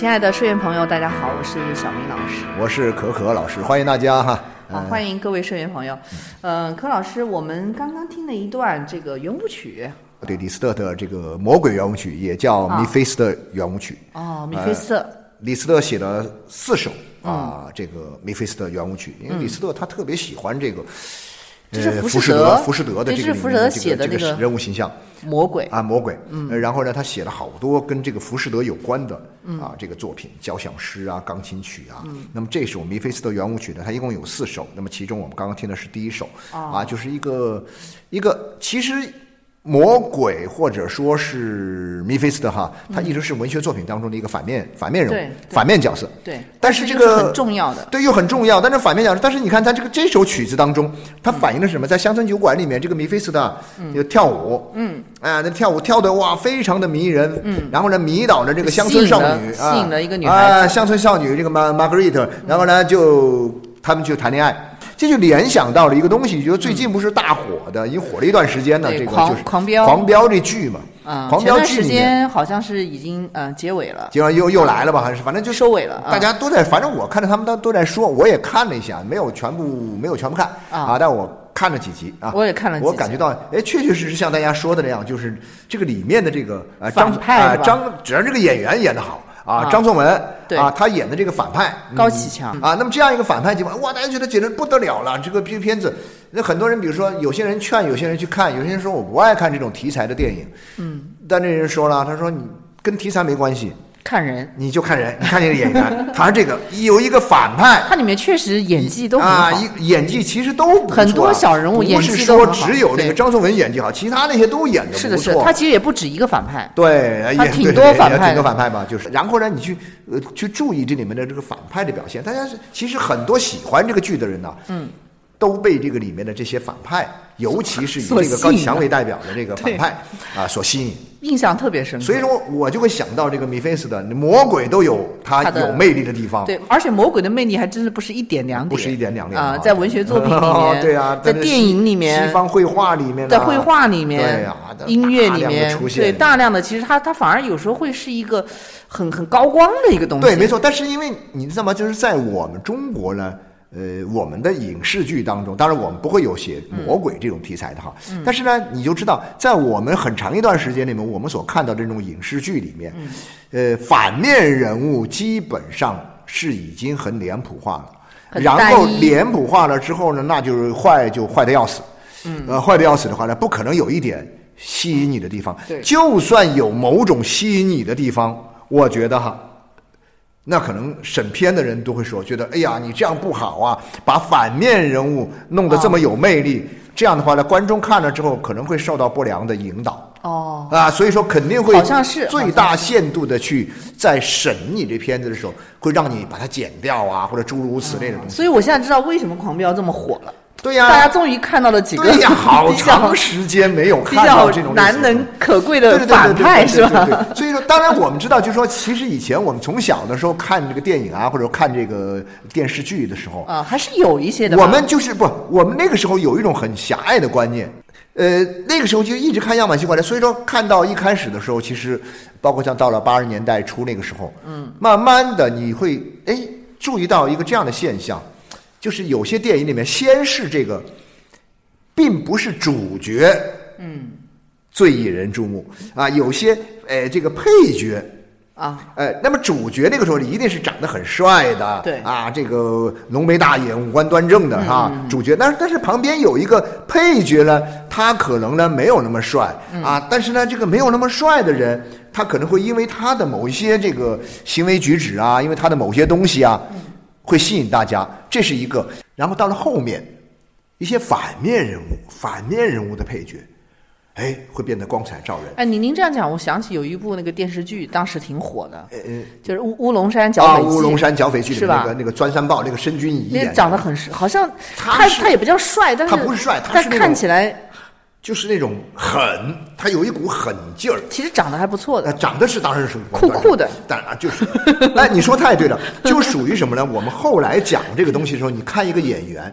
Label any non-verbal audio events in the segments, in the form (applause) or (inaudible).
亲爱的社员朋友，大家好，我是小明老师。我是可可老师，欢迎大家哈。好，欢迎各位社员朋友。嗯，柯老师，我们刚刚听了一段这个圆舞曲。对，李斯特的这个魔鬼圆舞曲也叫米菲斯特圆舞曲。哦，米菲斯特。李斯特写了四首啊，这个米菲斯特圆舞曲，因为李斯特他特别喜欢这个。这是浮士德，浮士德的这个浮士德写的这个人物形象，魔鬼啊，魔鬼。嗯，然后呢，他写了好多跟这个浮士德有关的啊这个作品，交响诗啊，钢琴曲啊。嗯，那么这首弥菲斯特圆舞曲呢，它一共有四首。那么其中我们刚刚听的是第一首啊，就是一个一个其实。魔鬼或者说是米菲斯特哈，他一直是文学作品当中的一个反面反面人物，反面角色。对，但是这个很重要的，对，又很重要。但是反面角色，但是你看他这个这首曲子当中，它反映的是什么？在乡村酒馆里面，这个米菲斯特就跳舞，嗯，啊，那跳舞跳的哇，非常的迷人，嗯，然后呢，迷倒了这个乡村少女，吸引了一个女孩子，乡村少女这个玛玛格丽特，然后呢，就他们就谈恋爱。这就联想到了一个东西，就是最近不是大火的，已经火了一段时间呢。这个就是狂飙，狂飙这剧嘛。啊，狂飙剧时间好像是已经呃结尾了，结完又又来了吧？还是反正就收尾了。大家都在，反正我看着他们都都在说，我也看了一下，没有全部没有全部看啊，但我看了几集啊。我也看了，我感觉到哎，确确实实像大家说的那样，就是这个里面的这个呃张啊张，只要这个演员演的好。啊，张颂文啊，他演的这个反派高启强啊，那么这样一个反派情况，哇，大家觉得简直不得了了。这个片片子，那很多人，比如说有些人劝有些人去看，有些人说我不爱看这种题材的电影。嗯，但那人说了，他说你跟题材没关系。看人，你就看人，你看 (laughs) 这个演员，他是这个有一个反派，他里面确实演技都很好，啊，演技其实都很多小人物演技都不是说只有那个张颂文演技好，其他那些都演的不错。他其实也不止一个反派，对，他挺多反派，挺多反派吧，就是。然后呢，你去呃去注意这里面的这个反派的表现，大家是其实很多喜欢这个剧的人呢，嗯。都被这个里面的这些反派，尤其是以这个高启强为代表的这个反派啊所吸引，印象特别深。所以说我就会想到这个米菲斯的魔鬼都有他有魅力的地方。对，而且魔鬼的魅力还真的不是一点两点，不是一点两点啊，在文学作品里面，(laughs) 对啊，在电影里面，西方绘画里面，在绘画里面，对呀，音乐里面，对大量的，其实他他反而有时候会是一个很很高光的一个东西。对，没错。但是因为你知道吗？就是在我们中国呢。呃，我们的影视剧当中，当然我们不会有写魔鬼这种题材的哈。但是呢，你就知道，在我们很长一段时间里面，我们所看到这种影视剧里面，呃，反面人物基本上是已经很脸谱化了。然后脸谱化了之后呢，那就是坏就坏的要死。嗯。呃，坏的要死的话呢，不可能有一点吸引你的地方。对。就算有某种吸引你的地方，我觉得哈。那可能审片的人都会说，觉得哎呀，你这样不好啊，把反面人物弄得这么有魅力，这样的话呢，观众看了之后可能会受到不良的引导。哦，啊，所以说肯定会好像是最大限度的去在审你这片子的时候，会让你把它剪掉啊，或者诸如此类的东西。所以我现在知道为什么《狂飙》这么火了。对呀，大家终于看到了几个对呀，(laughs) 好长时间没有看到这种难能可贵的反派，是吧？所以说，当然我们知道，就是说，其实以前我们从小的时候看这个电影啊，或者看这个电视剧的时候啊，还是有一些的。我们就是不，我们那个时候有一种很狭隘的观念，呃，那个时候就一直看样板戏过来，所以说看到一开始的时候，其实包括像到了八十年代初那个时候，嗯，慢慢的你会哎注意到一个这样的现象。就是有些电影里面，先是这个，并不是主角，嗯，最引人注目啊。有些呃这个配角。啊，呃，那么主角那个时候一定是长得很帅的，对啊，这个浓眉大眼、五官端正的哈，主角。但是但是旁边有一个配角呢，他可能呢没有那么帅啊，但是呢这个没有那么帅的人，他可能会因为他的某一些这个行为举止啊，因为他的某些东西啊，会吸引大家，这是一个。然后到了后面，一些反面人物、反面人物的配角。哎，会变得光彩照人。哎，您您这样讲，我想起有一部那个电视剧，当时挺火的，呃，就是乌乌龙山剿匪记。乌龙山剿匪记里那个那个钻山豹，那个申军仪演，长得很好像他他也不叫帅，但是他不是帅，他看起来就是那种狠，他有一股狠劲儿。其实长得还不错的，长得是当然是酷酷的，但啊就是，(laughs) 哎，你说太对了，就属于什么呢？我们后来讲这个东西的时候，你看一个演员。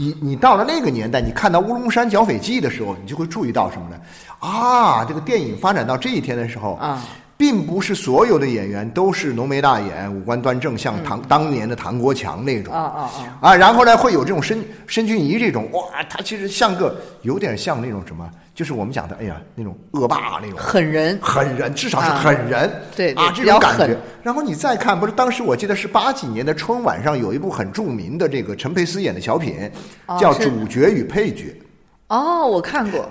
你你到了那个年代，你看到《乌龙山剿匪记》的时候，你就会注意到什么呢？啊，这个电影发展到这一天的时候，啊，并不是所有的演员都是浓眉大眼、五官端正，像唐当年的唐国强那种，啊啊啊！啊，然后呢，会有这种申申军仪这种，哇，他其实像个有点像那种什么。就是我们讲的，哎呀，那种恶霸那种狠人，狠人，至少是狠人，对啊，这种感觉。然后你再看，不是当时我记得是八几年的春晚上有一部很著名的这个陈佩斯演的小品，叫《主角与配角》。哦，我看过。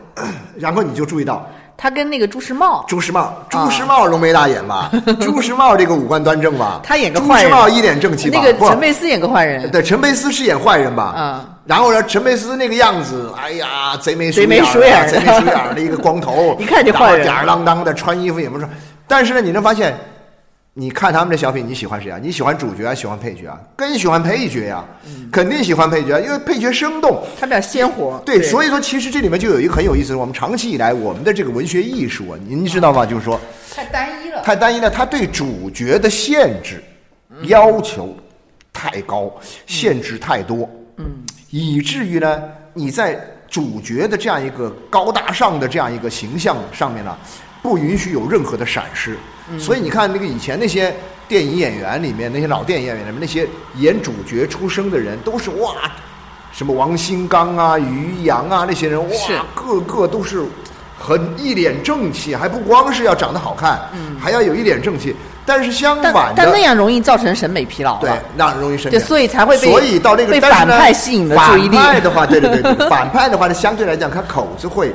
然后你就注意到。他跟那个朱时茂，朱时茂，朱时茂浓眉大眼吧？(laughs) 朱时茂这个五官端正吧？他演个坏人。朱时茂一脸正气吧？那个陈佩斯演个坏人。对，陈佩斯是演坏人吧？嗯。然后呢，陈佩斯那个样子，哎呀，贼眉贼眉鼠眼，贼眉鼠眼的一个光头，(laughs) 一看就坏人。吊儿郎当的，穿衣服也不是。但是呢，你能发现。你看他们的小品，你喜欢谁啊？你喜欢主角还是喜欢配角啊？更喜欢配角呀，肯定喜欢配角，因为配角生动，他比较鲜活。对，所以说其实这里面就有一个很有意思，我们长期以来我们的这个文学艺术啊，您知道吗？就是说太单一了，太单一了，他对主角的限制要求太高，限制太多，嗯，以至于呢，你在主角的这样一个高大上的这样一个形象上面呢，不允许有任何的闪失。所以你看，那个以前那些电影演员里面，那些老电影演员里面，那些演主角出生的人，都是哇，什么王新刚啊、于洋啊那些人，哇，个个都是很一脸正气，还不光是要长得好看，还要有一脸正气。但是相反的，但那样容易造成审美疲劳。对，那样容易审美。对，所以才会被所以到那个被反派吸引的注意力。反派的话，对对对，(laughs) 反派的话呢，相对来讲，他口子会，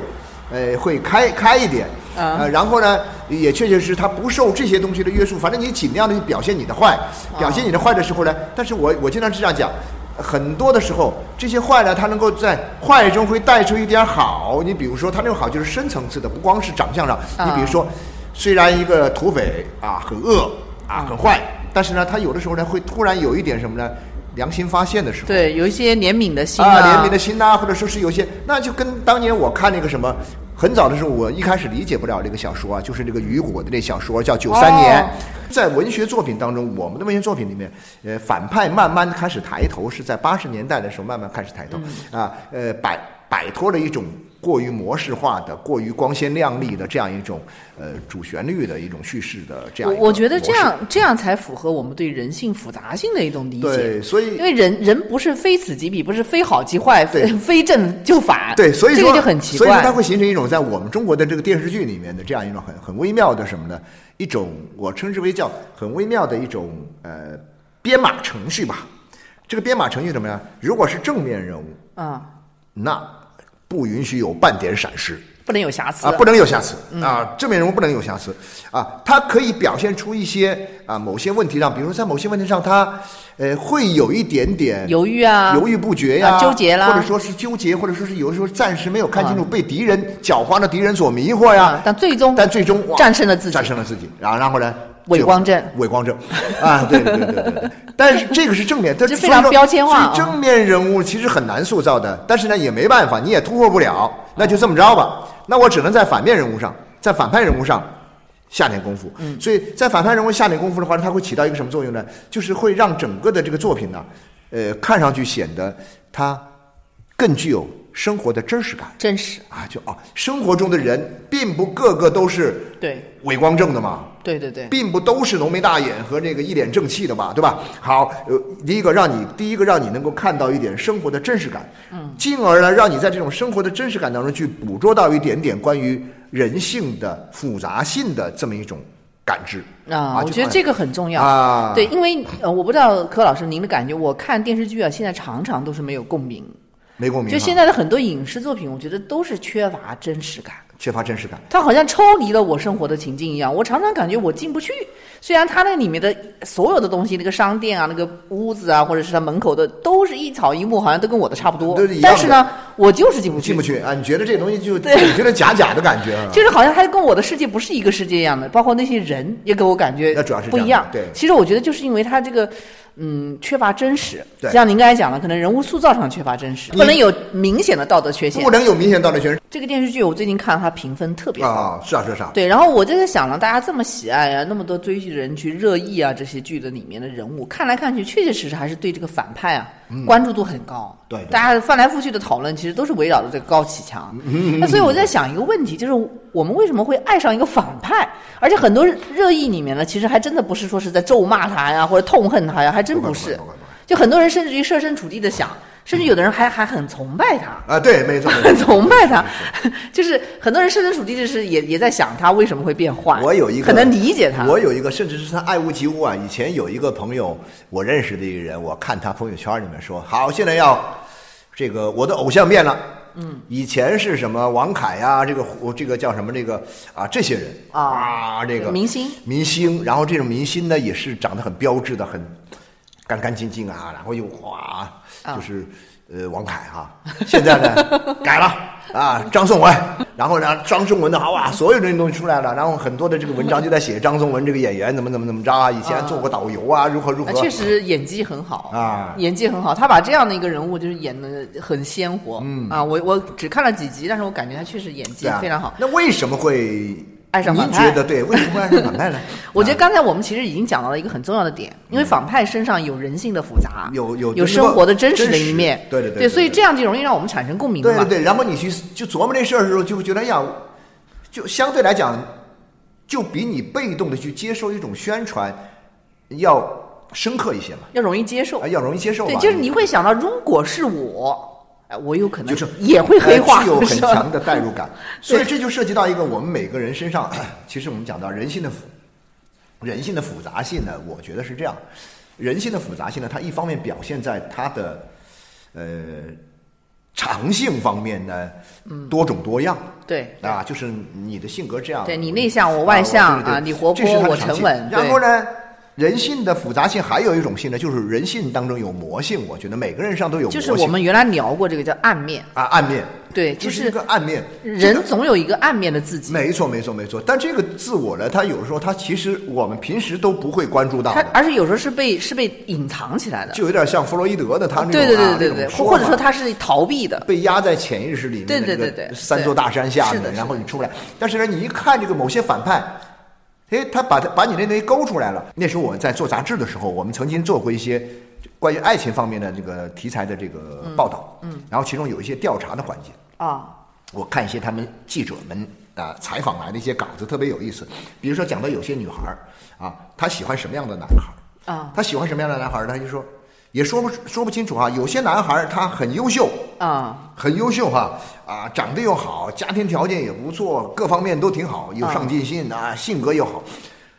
呃，会开开一点。呃，然后呢，也确确实实他不受这些东西的约束，反正你尽量的去表现你的坏，表现你的坏的时候呢，但是我我经常是这样讲，很多的时候这些坏呢，他能够在坏中会带出一点好。你比如说他那种好就是深层次的，不光是长相上。你比如说，虽然一个土匪啊很恶啊很坏，但是呢，他有的时候呢会突然有一点什么呢？良心发现的时候，对，有一些怜悯的心啊，怜悯的心呐，或者说是有些，那就跟当年我看那个什么。很早的时候，我一开始理解不了这个小说啊，就是这个雨果的那小说叫《九三年》。在文学作品当中，我们的文学作品里面，呃，反派慢慢开始抬头，是在八十年代的时候慢慢开始抬头啊，呃，摆摆脱了一种。过于模式化的、过于光鲜亮丽的这样一种呃主旋律的一种叙事的这样，我我觉得这样这样才符合我们对人性复杂性的一种理解。对，所以因为人人不是非此即彼，不是非好即坏，非非正就反。对，所以这个就很奇怪。所以它会形成一种在我们中国的这个电视剧里面的这样一种很很微妙的什么呢？一种我称之为叫很微妙的一种呃编码程序吧。这个编码程序怎么样？如果是正面人物啊，那。不允许有半点闪失，不能有瑕疵啊！不能有瑕疵啊！正面人物不能有瑕疵啊！他可以表现出一些啊某些问题上，比如说在某些问题上，他呃会有一点点犹豫啊，犹豫不决呀，纠结啦，或者说是纠结，或者说是有的时候暂时没有看清楚，被敌人狡猾的敌人所迷惑呀。但最终，但最终战胜了自己，战胜了自己。然后，然后呢？伪光正，伪光正，啊，对对对对对。(laughs) 但是这个是正面，它非常标签化。正面人物其实很难塑造的，但是呢也没办法，你也突破不了，那就这么着吧。那我只能在反面人物上，在反派人物上下点功夫。嗯，所以在反派人物下点功夫的话，它会起到一个什么作用呢？就是会让整个的这个作品呢，呃，看上去显得它更具有。生活的真实感，真实啊，就啊，生活中的人并不个个都是对伪光正的嘛，对对对，并不都是浓眉大眼和这个一脸正气的吧，对吧？好，呃，第一个让你，第一个让你能够看到一点生活的真实感，嗯，进而呢，让你在这种生活的真实感当中去捕捉到一点点关于人性的复杂性的这么一种感知啊。我觉得这个很重要啊。对，因为呃，我不知道柯老师您的感觉，我看电视剧啊，现在常常都是没有共鸣，没共鸣。就现在的很多影视作品，我觉得都是缺乏真实感。缺乏真实感，它好像抽离了我生活的情境一样。我常常感觉我进不去，虽然它那里面的所有的东西，那个商店啊，那个屋子啊，或者是它门口的，都是一草一木，好像都跟我的差不多。但是呢，我就是进不去。进不去啊！你觉得这东西就总觉得假假的感觉，(laughs) 就是好像它跟我的世界不是一个世界一样的。包括那些人也给我感觉，那主要是不一样。对，其实我觉得就是因为它这个。嗯，缺乏真实。对，像您刚才讲的，可能人物塑造上缺乏真实，不能有明显的道德缺陷。不能有明显道德缺陷。这个电视剧我最近看，它评分特别高。啊，是啊，是啊。对，然后我就在想了，大家这么喜爱啊，那么多追剧的人去热议啊，这些剧的里面的人物，看来看去，确确实实还是对这个反派啊关注度很高。对，大家翻来覆去的讨论，其实都是围绕着这个高启强。那所以我在想一个问题，就是我们为什么会爱上一个反派？而且很多热议里面呢，其实还真的不是说是在咒骂他呀，或者痛恨他呀，还真不是。就很多人甚至于设身处地的想，甚至有的人还还很崇拜他啊，对，没错，(laughs) 很崇拜他，(laughs) 就是很多人设身处地就是也也在想他为什么会变坏。我有一个很能理解他。我有一个，甚至是他爱屋及乌啊。以前有一个朋友，我认识的一个人，我看他朋友圈里面说，好，现在要这个我的偶像变了。嗯，以前是什么王凯呀，这个这个叫什么这个啊，这些人啊，这个明星明星，然后这种明星呢，也是长得很标致的，很。干干净净啊，然后又哗，就是呃王凯哈，现在呢 (laughs) 改了啊张颂文，然后呢张颂文的好啊，所有这些东西出来了，然后很多的这个文章就在写张颂文这个演员怎么怎么怎么着啊，以前做过导游啊，如何如何，确实演技很好啊，演技很好，他把这样的一个人物就是演的很鲜活，嗯。啊，我我只看了几集，但是我感觉他确实演技非常好。那为什么会？爱上反派，您觉得对？为什么会爱上反派呢？(laughs) 我觉得刚才我们其实已经讲到了一个很重要的点，因为反派身上有人性的复杂，有有有生活的真实的一面，对对对，所以这样就容易让我们产生共鸣嘛。对对对，然后你去就琢磨这事儿的时候，就会觉得呀，就相对来讲，就比你被动的去接受一种宣传要深刻一些嘛，要容易接受，要容易接受。对，就是你会想到，如果是我。我有可能就是也会黑化，具有很强的代入感，(laughs) 所以这就涉及到一个我们每个人身上。其实我们讲到人性的复人性的复杂性呢，我觉得是这样。人性的复杂性呢，它一方面表现在它的呃长性方面呢，多种多样。对啊，就是你的性格这样，对你内向我外向啊，你活泼我沉稳。然后呢？人性的复杂性还有一种性呢，就是人性当中有魔性。我觉得每个人上都有魔性。就是我们原来聊过这个叫暗面啊，暗面。对，就是一个暗面。人总有一个暗面的自己。没错，没错，没错。但这个自我呢，他有时候他其实我们平时都不会关注到。他而且有时候是被是被隐藏起来的。就有点像弗洛伊德的他那种对对对对对，或者说他是逃避的，被压在潜意识里面。对对对对。三座大山下面，然后你出不来。但是呢，你一看这个某些反派。哎，他把他把你那东西勾出来了。那时候我在做杂志的时候，我们曾经做过一些关于爱情方面的这个题材的这个报道。嗯，然后其中有一些调查的环节啊，我看一些他们记者们啊采访来的一些稿子特别有意思。比如说讲到有些女孩儿啊，她喜欢什么样的男孩儿啊？她喜欢什么样的男孩儿？她就说。也说不说不清楚啊，有些男孩他很优秀啊，很优秀哈啊，长得又好，家庭条件也不错，各方面都挺好，有上进心啊，性格又好，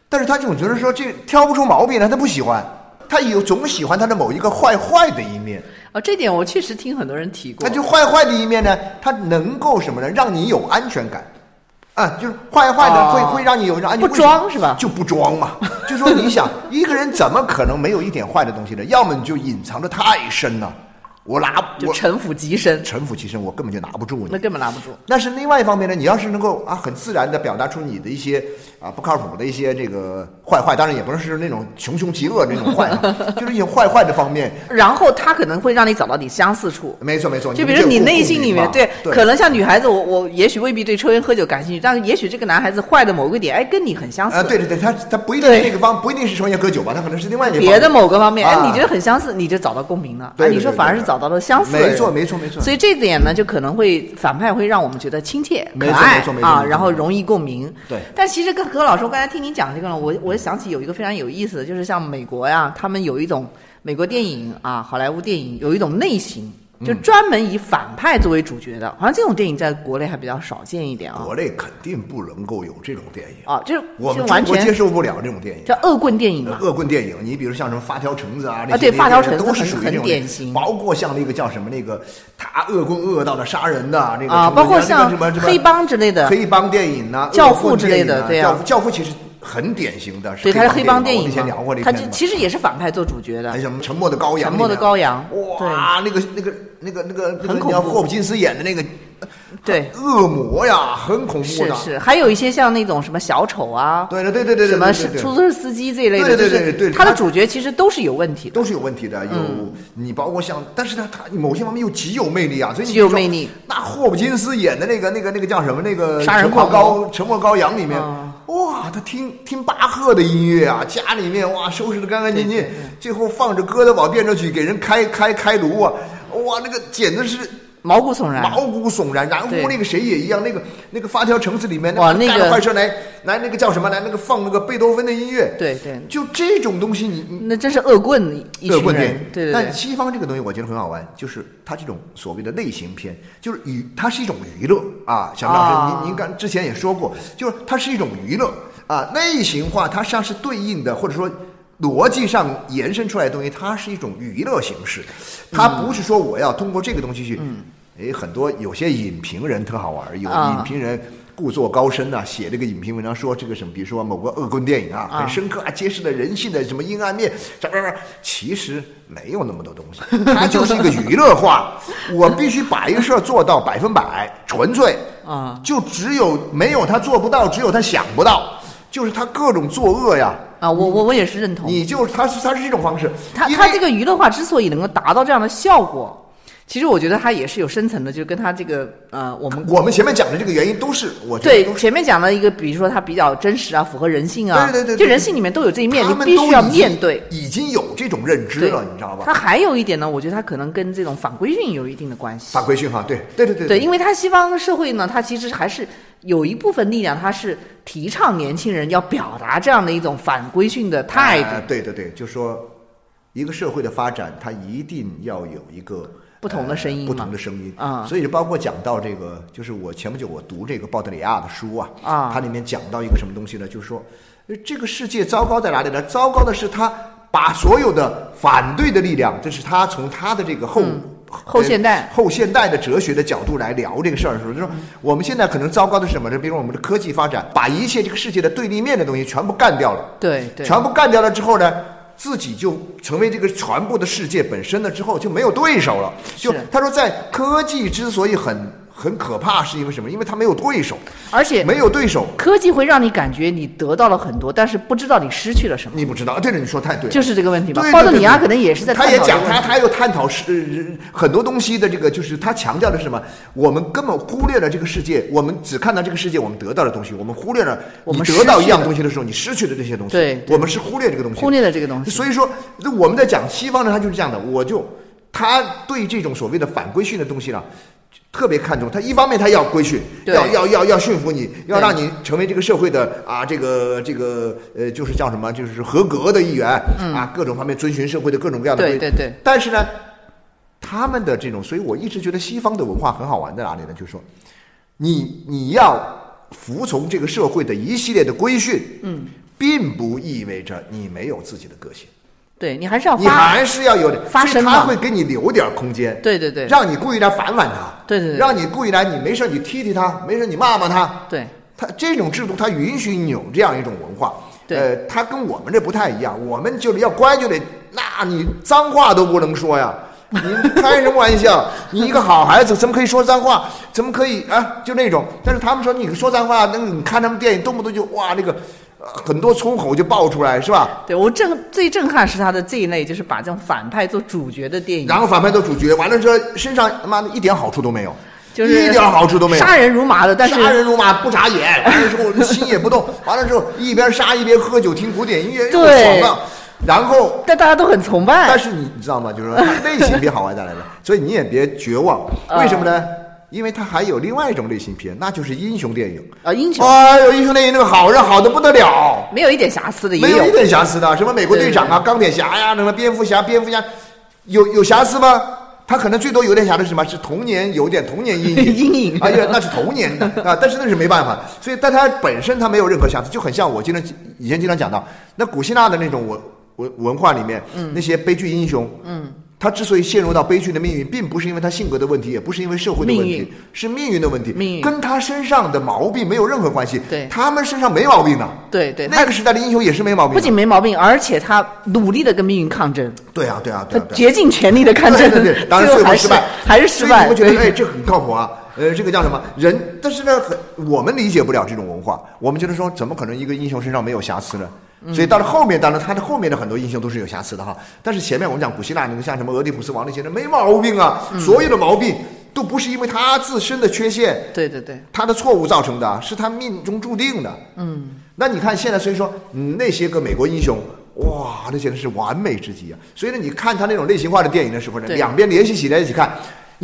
但是他总觉得说这挑不出毛病来，他不喜欢，他有总喜欢他的某一个坏坏的一面哦，这点我确实听很多人提过，那就坏坏的一面呢，他能够什么呢？让你有安全感。啊，就是坏坏的会会让你有一种不装是吧？就不装嘛。就说你想 (laughs) 一个人怎么可能没有一点坏的东西呢？要么你就隐藏的太深了。我拿就城府极深，城府极深，我根本就拿不住你。那根本拿不住。但是另外一方面呢，你要是能够啊，很自然的表达出你的一些啊不靠谱的一些这个坏坏，当然也不是那种穷凶极恶那种坏，(laughs) 就是一些坏坏的方面。(laughs) 然后他可能会让你找到你相似处。没错没错。就比如你内心里面对，可能像女孩子，我我也许未必对抽烟喝酒感兴趣，但是也许这个男孩子坏的某个点，哎，跟你很相似。啊，对对对，他他不一定是那个方，不一定是抽烟喝酒吧，他可能是另外一个别的某个方面，哎，你觉得很相似，你就找到共鸣了。对，你说反而是找到了相似。没错，没错，没错。所以这点呢，就可能会反派会让我们觉得亲切、可爱啊，然后容易共鸣。对。但其实跟何老师，我刚才听您讲这个呢，我我想起有一个非常有意思的，就是像美国呀，他们有一种美国电影啊，好莱坞电影有一种类型就专门以反派作为主角的，好像这种电影在国内还比较少见一点啊。国内肯定不能够有这种电影，啊，就是我们完全接受不了这种电影。叫恶棍电影嘛。恶棍电影，你比如像什么发条橙子啊，那些对发条橙子都是很很属于这种典型包括像那个叫什么那个他恶棍恶到了杀人的那个啊，包括像什么黑帮之类的，黑帮电影呐、教父之类的对啊教父其实很典型的，对，它是黑帮电影电我们以前聊过嘛，它这片子嘛就其实也是反派做主角的还有。什么沉默的羔羊？沉默的羔羊哇，那个那个那个那个那个很恐怖。叫霍普金斯演的那个对，恶魔呀，很恐怖的。是是，还有一些像那种什么小丑啊，对对对对对对，什么是出租车司机这一类的，对对就是对对对。他的主角其实都是有问题的。都是有问题的，有、你包括像，但是他，他某些方面又极有魅力啊，所以你极有魅力。那霍普金斯演的那个那个那个叫什么？那个杀人沉默羔沉默羔羊里面，啊哇，他听听巴赫的音乐啊，家里面哇收拾的干干净净，最后放着哥德堡变奏曲给人开开开颅啊，哇，那个简直是。毛骨悚然。毛骨悚然，然后那个谁也一样，那个那个发条橙子里面，哇那个坏事来来那个叫什么来，那个放那个贝多芬的音乐，对对，就这种东西你，你那真是恶棍一群人恶棍对对但，西方这个东西我觉得很好玩，就是它这种所谓的类型片，就是娱，它是一种娱乐啊。小明老师，啊您您刚之前也说过，就是它是一种娱乐啊。类型化它实际上是对应的，或者说。逻辑上延伸出来的东西，它是一种娱乐形式，它不是说我要通过这个东西去，哎，很多有些影评人特好玩，有啊。影评人故作高深呐、写这个影评文章说这个什么，比如说某个恶棍电影啊，啊。很深刻啊，揭示了人性的什么阴暗面，啥啥啥，其实没有那么多东西，(laughs) 它就是一个娱乐化。(laughs) 我必须把一个事儿做到百分百纯粹。啊，就只有没有他做不到，只有他想不到，就是他各种作恶呀。啊，我我我也是认同。你就他是他是这种方式，他他这个娱乐化之所以能够达到这样的效果，其实我觉得它也是有深层的，就跟他这个呃，我们我们前面讲的这个原因都是，我觉得是对前面讲的一个，比如说它比较真实啊，符合人性啊，对对对对就人性里面都有这一面，你必须要面对。已经有这种认知了，你知道吧？它还有一点呢，我觉得它可能跟这种反规训有一定的关系。反规训哈，对对对对对，因为它西方社会呢，它其实还是有一部分力量，它是提倡年轻人要表达这样的一种反规训的态度。哎对对对，就说一个社会的发展，它一定要有一个不同的声音呃不同的声音啊所以包括讲到这个，就是我前不久我读这个鲍德里亚的书啊，啊它里面讲到一个什么东西呢？就是说，呃这个世界糟糕在哪里呢？糟糕的是他把所有的反对的力量，这是他从他的这个后。嗯后现代呃后现代的哲学的角度来聊这个事儿的时候，就说我们现在可能糟糕的是什么呢？比如我们的科技发展，把一切这个世界的对立面的东西全部干掉了。对对，全部干掉了之后呢，自己就成为这个全部的世界本身了，之后就没有对手了。就他说，在科技之所以很很可怕，是因为什么？因为它没有对手，而且没有对手，科技会让你感觉你得到了很多，但是不知道你失去了什么，你不知道。对了，你说太对了。就是这个问题吧对。对鲍德里亚可能也是在他也讲他，他又探讨是呃很多东西的这个，就是他强调的是什么？我们根本忽略了这个世界，我们只看到这个世界我们得到的东西，我们忽略了你我们得到一样东西的时候，你失去的这些东西。对对我们是忽略这个东西，忽略了这个东西。所以说，那我们在讲西方呢，他就是这样的，我就他对这种所谓的反规训的东西呢。特别看重他，一方面他要规训，要要要要驯服你，要让你成为这个社会的啊，这个这个呃，就是叫什么，就是合格的一员、啊，各种方面遵循社会的各种各样的对对对，但是呢，他们的这种，所以我一直觉得西方的文化很好玩在哪里呢？就是说，你你要服从这个社会的一系列的规训，嗯，并不意味着你没有自己的个性。对你还是要你，还是要有点发声嘛他会给你留点空间，对对对让你故意来反反他，对对对让你故意来，你没事你踢踢他，没事你骂骂他，对他这种制度，他允许你有这样一种文化。对呃，他跟我们这不太一样，我们就是要乖就得，那你脏话都不能说呀，你开什么玩笑？(laughs) 你一个好孩子怎么可以说脏话？怎么可以啊？就那种，但是他们说你说脏话，那你看他们电影动不动就哇那个、呃很多粗口就爆出来，是吧？对，我震最震撼是他的这一类，就是把这种反派做主角的电影，然后反派做主角，完了之后身上他妈的一点好处都没有，就是一点好处都没有，杀人如麻的，但是杀人如麻不眨眼，完了之后心也不动，(laughs) 完了之后一边杀一边喝酒听古典音乐，又对爽啊。然后，但大家都很崇拜。但是你你知道吗？就是说它类型片好玩带来的？所以你也别绝望，(laughs) 啊为什么呢？因为它还有另外一种类型片，那就是英雄电影。啊，英雄。哎呦，英雄电影那个好人好的不得了，没有一点瑕疵的也没有一点瑕疵的，什么美国队长啊、钢铁侠呀、什么蝙蝠侠、蝙蝠侠，有有瑕疵吗？他可能最多有点瑕疵是什么？是童年有点童年阴影，(laughs) 阴影。哎呀，那是童年的啊，但是那是没办法，所以但他本身他没有任何瑕疵，就很像我经常以前经常讲到，那古希腊的那种文文文化里面，那些悲剧英雄，嗯，他之所以陷入到悲剧的命运，并不是因为他性格的问题，也不是因为社会的问题命，是命运的问题，命运跟他身上的毛病没有任何关系。对他们身上没毛病的。对对，那个时代的英雄也是没毛病不。仅没毛病，而且他努力的跟命运抗争，对啊，对啊，对啊。竭尽全力的抗争，对对对，当然最后失败，还是失败。所以你会觉得哎，这很靠谱啊。呃，这个叫什么人？但是呢，很我们理解不了这种文化，我们觉得说，怎么可能一个英雄身上没有瑕疵呢？嗯所以到了后面，当然他的后面的很多英雄都是有瑕疵的哈。但是前面我们讲古希腊那个像什么俄狄浦斯王那些人没毛病啊，嗯所有的毛病都不是因为他自身的缺陷，对对对，他的错误造成的，是他命中注定的。嗯，那你看现在，所以说，嗯，那些个美国英雄，哇，那简直是完美之极啊。所以呢，你看他那种类型化的电影的时候呢，两边联系起来一起看。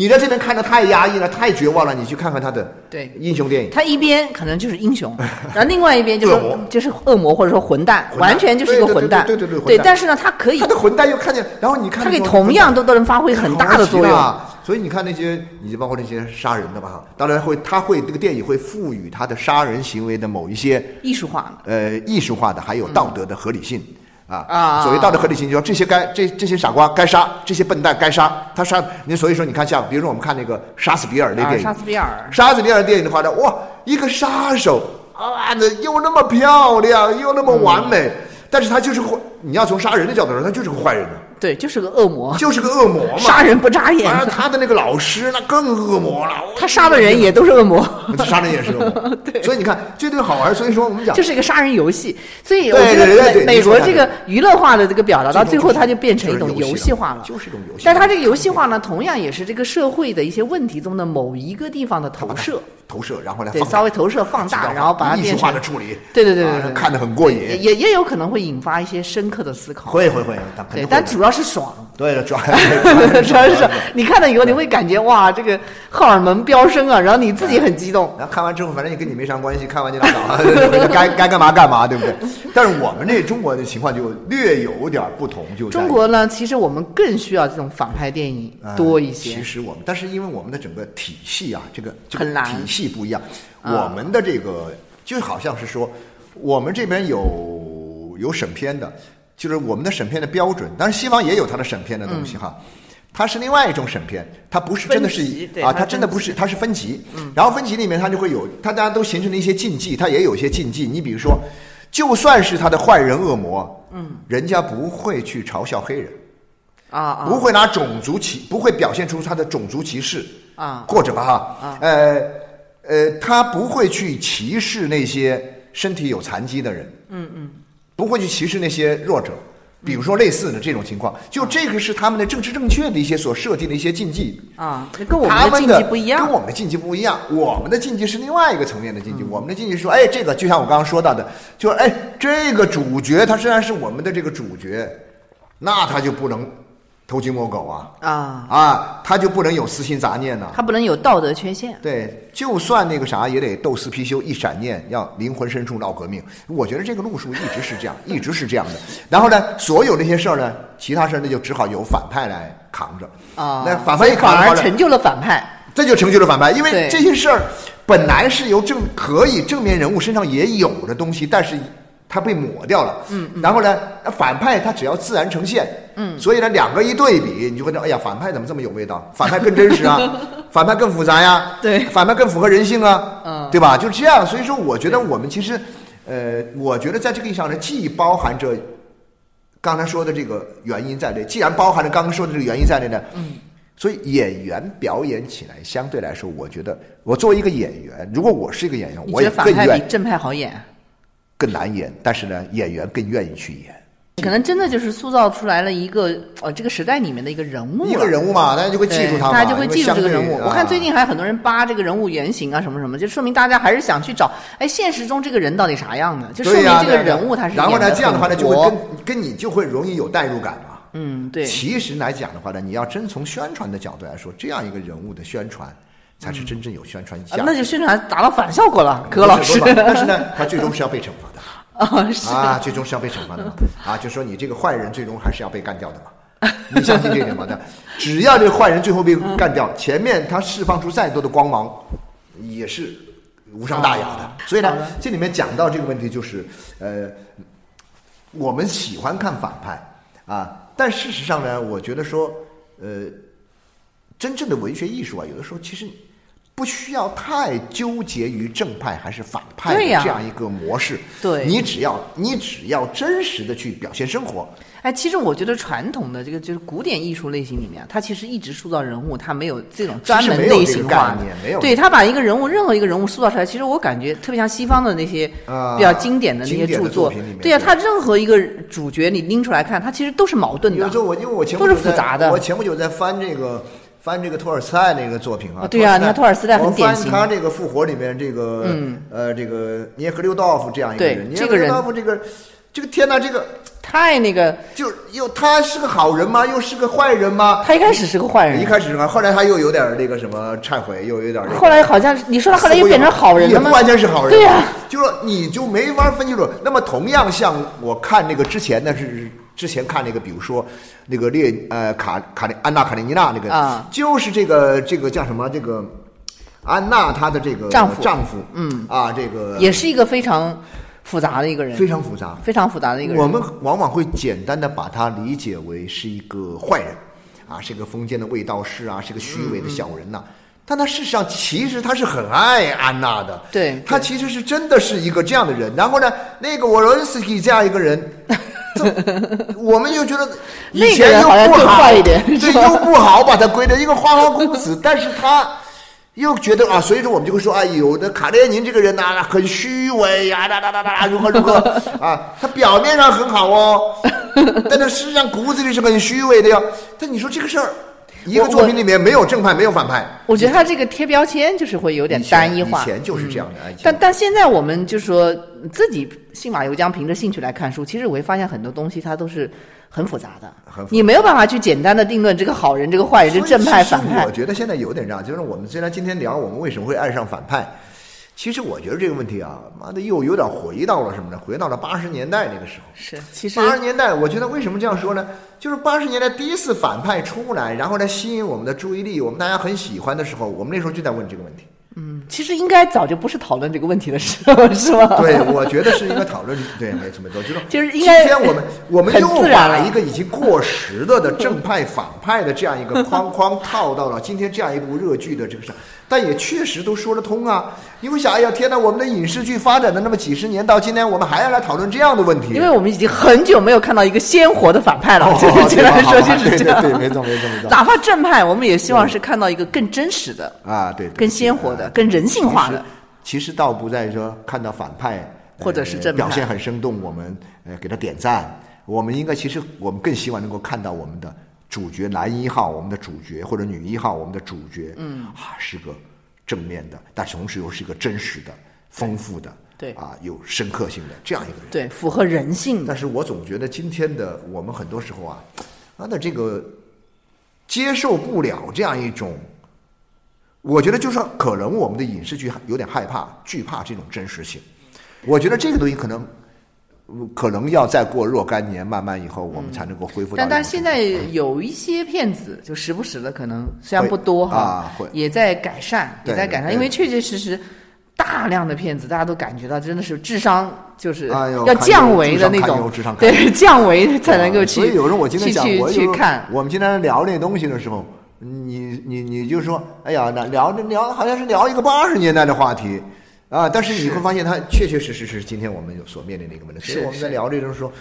你在这边看的太压抑了，太绝望了，你去看看他的对英雄电影，他一边可能就是英雄，(laughs) 然后另外一边就是就是恶魔或者说混蛋，完全就是一个对对对混蛋。对对对对但是呢，他可以他的混蛋又看见，然后你看他可以同样都都能发挥很大的作用。啊。所以你看那些，你就包括那些杀人的吧，当然会，他会这个电影会赋予他的杀人行为的某一些艺术化的，呃艺术化的，还有道德的合理性。啊啊所谓道德合理性，就说这些该这这些傻瓜该杀，这些笨蛋该杀，他杀你。所以说，你看像比如说我们看那个杀死比尔那啊，电影，杀死比尔，杀死比尔电影的话呢，哇，一个杀手啊，那又那么漂亮，又那么完美，但是他就是坏。你要从杀人的角度说，他就是个坏人呢，对，就是个恶魔，就是个恶魔嘛。杀人不眨眼。而他的那个老师那更恶魔了，(laughs) 他杀的人也都是恶魔，(laughs) 杀人也是恶魔。(laughs) 对所以你看这对好玩。所以说我们讲这是一个杀人游戏。所以我觉得美国这个娱乐化的这个表达，到最后它就变成一种游戏化了。就是一种游戏。但它这个游戏化呢，同样也是这个社会的一些问题中的某一个地方的投射，投射，然后来对，放稍微投射放大，然后把它艺术变化的处理。对对对对对，啊看得很过瘾也也也有可能会引发一些深刻的思考。会会会，肯定对，但主要是爽。对主要主要是爽你看了以后，你会感觉哇，这个荷尔蒙飙升啊，然后你自己很激动。然后看完之后，反正也跟你没啥关系，看完就拉倒，该该干嘛干嘛，对不对？但是我们这中国的情况就略有点不同，就在中国呢，其实我们更需要这种反派电影呃多一些其。实我们，但是因为我们的整个体系啊，这个这个很难体系不一样，啊我们的这个就好像是说，我们这边有有审片的，就是我们的审片的标准，当然西方也有它的审片的东西哈。它是另外一种审片，它不是真的是啊，它它真的不是，它是分级。然后分级里面它就会有，它大家都形成了一些禁忌，它也有一些禁忌。你比如说，就算是他的坏人恶魔，嗯，人家不会去嘲笑黑人。啊啊，不会拿种族歧，不会表现出他的种族歧视啊或者吧哈，呃呃，他不会去歧视那些身体有残疾的人，嗯嗯，不会去歧视那些弱者，比如说类似的这种情况，就这个是他们的政治正确的一些所设定的一些禁忌。啊，跟我们们的禁忌不一样跟。我们的禁忌不一样。我们的禁忌是另外一个层面的禁忌。我们的禁忌是说，哎，这个就像我刚刚说到的，就是哎，这个主角他虽然是我们的这个主角，那他就不能偷鸡摸狗啊啊，啊，他就不能有私心杂念呢、他不能有道德缺陷。对，就算那个啥也得斗私貔貅一闪念，要灵魂深处闹革命。我觉得这个路数一直是这样，(laughs) 一直是这样的。然后呢，所有那些事儿呢，其他事儿那就只好由反派来扛着啊，那反派反而成就了反派。这就成就了反派，因为这些事儿本来是由正可以正面人物身上也有的东西，但是它被抹掉了。嗯，然后呢，反派他只要自然呈现。嗯，所以呢，两个一对比，你就会觉得，哎呀，反派怎么这么有味道？反派更真实啊，(laughs) 反派更复杂呀，对反派更符合人性啊，嗯对吧？就是这样。所以说，我觉得我们其实，呃，我觉得在这个意义上呢，既包含着刚才说的这个原因在内，既然包含着刚刚说的这个原因在内呢，嗯，所以演员表演起来相对来说，我觉得我作为一个演员，如果我是一个演员，我也觉得反派更愿意比正派好演？更难演，但是呢，演员更愿意去演可能真的就是塑造出来了一个呃这个时代里面的一个人物了一个人物嘛，大家就会记住他嘛，大家就会记住这个人物。我看最啊近还有很多人扒这个人物原型啊，什么什么，就说明大家还是想去找，哎，现实中这个人到底啥样的？就说明这个人物他是然后呢，这样的话呢，就会跟跟你就会容易有代入感嘛。嗯对，其实来讲的话呢，你要真从宣传的角度来说，这样一个人物的宣传才是真正有宣传价值。啊那就宣传达到反效果了，柯老师但是呢，他最终是要被惩罚的。啊是啊，最终是要被惩罚的嘛。(laughs) 啊，就说你这个坏人最终还是要被干掉的嘛。(laughs) 你相信这点吗？对，只要这个坏人最后被干掉，前面他释放出再多的光芒，也是无伤大雅的。哦所以呢，这里面讲到这个问题，就是呃，我们喜欢看反派啊，但事实上呢，我觉得说，呃，真正的文学艺术啊，有的时候其实不需要太纠结于正派还是反派这样一个模式。对。你只要你只要真实的去表现生活，哎，其实我觉得传统的这个就是古典艺术类型里面啊，它其实一直塑造人物，它没有这种专门类这个概型化念没有。对他把一个人物任何一个人物塑造出来，其实我感觉特别像西方的那些啊比较经典的那些著作，对呀、对。他任何一个主角你拎出来看，他其实都是矛盾的有时。候我因为我前不都是复杂的。我前不久在翻这个翻这个托尔斯泰那个作品啊。啊对啊你看托尔斯泰很我典型翻他这个《复活》里面这个嗯呃这个涅赫留道夫这样一个人，涅赫留道夫这个这个天哪，这个太那个，就又他是个好人吗？又是个坏人吗？他一开始是个坏人一，开始是个，后来他又有点那个什么忏悔，又有点那个后来好像你说他后来又变成好人了吗？也不完全是好人。对呀就说你就没法分清楚。那么同样像我看那个之前的是之前看那个，比如说那个列呃卡卡列安娜卡列尼娜那个啊。就是这个这个叫什么这个安娜她的这个丈夫。丈夫。嗯。啊这个也是一个非常复杂的一个人，非常复杂。非常复杂的一个人。我们往往会简单的把他理解为是一个坏人，啊，是个封建的卫道士啊，是个虚伪的小人呐、但他事实上其实他是很爱安娜的，对他其实是真的是一个这样的人。然后呢，那个沃伦斯基这样一个人，这我们又觉得 (laughs) 以前又不好，坏一点对，又不好把他归的一个花花公子，但是他。又觉得啊，所以说我们就会说啊，有的卡列宁这个人呐、很虚伪呀、哒哒哒哒哒，如何如何啊，他表面上很好哦，但他实际上骨子里是很虚伪的呀。但你说这个事儿，一个作品里面没有正派，没有反派，我觉得他这个贴标签就是会有点单一化。以前就是这样的，哎以前但但现在我们就说自己信马由缰，凭着兴趣来看书，其实我会发现很多东西它都是很复杂的，很你没有办法去简单的定论这个好人、这个坏人、这正派、反派我。觉得现在有点这样，就是我们虽然今天聊我们为什么会爱上反派，其实我觉得这个问题啊，妈的又有点回到了什么呢？回到了八十年代那个时候。是，其实八十年代，我觉得为什么这样说呢？就是八十年代第一次反派出来，然后来吸引我们的注意力，我们大家很喜欢的时候，我们那时候就在问这个问题。嗯其实应该早就不是讨论这个问题的时候，是吗？(laughs) 对，我觉得是应该讨论。对，没错没错，就是就是应该今天我们我们又把一个已经过时了的正派反派的这样一个框 (laughs) 框套到了今天这样一部热剧的这个上，但也确实都说得通啊。你会想，哎呀，天哪，我们的影视剧发展的那么几十年，到今天我们还要来讨论这样的问题？因为我们已经很久没有看到一个鲜活的反派了，哦就是简单说对吧就是这样。对对对没错没错没错哪怕正派，我们也希望是看到一个更真实的、啊，对，更鲜活的、对更人性化的。其实倒不在说看到反派呃或者是正派表现很生动，我们呃给他点赞。我们应该其实我们更希望能够看到我们的主角男一号，我们的主角或者女一号，我们的主角，嗯啊是个正面的，但同时又是一个真实的、丰富的，对啊有深刻性的这样一个人。对，符合人性的但。是我总觉得今天的我们很多时候啊，他的这个接受不了这样一种，我觉得就是可能我们的影视剧有点害怕、惧怕这种真实性。我觉得这个东西可能。呃可能要再过若干年，慢慢以后我们才能够恢复到但。但现在有一些骗子，就时不时的可能虽然不多哈，啊会也在改善，也在改善，因为确确实实大量的骗子，大家都感觉到真的是智商就是要降维的那种对，降维才能够去。所以有时候我今天讲，去去我就去看，我们今天聊那东西的时候，你你你就说，哎呀，那聊着聊好像是聊一个八十年代的话题啊，但是你会发现它确确实实是今天我们所面临的一个问题。所以我们在聊这种时候。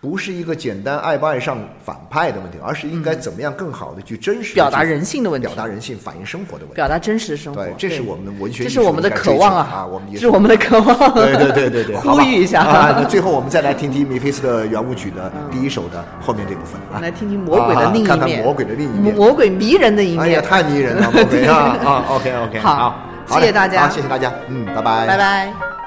不是一个简单爱不爱上反派的问题，而是应该怎么样更好的去真实地表达人性的问题表达人性、反映生活的问题。表达真实的生活对，，这是我们的文学这是我们的渴望啊啊，我们也是我们的渴望。对对对对对，(laughs) 呼吁一下啊！那最后我们再来听听米菲斯的圆舞曲的第一首的后面这部分啊，来听听魔鬼的另一面，啊看看魔鬼的另一面。魔鬼迷人的一哎呀，面。太迷人了，魔鬼啊啊！OK OK，(laughs) 好谢谢大家。好，谢谢大家，嗯，拜拜，拜拜。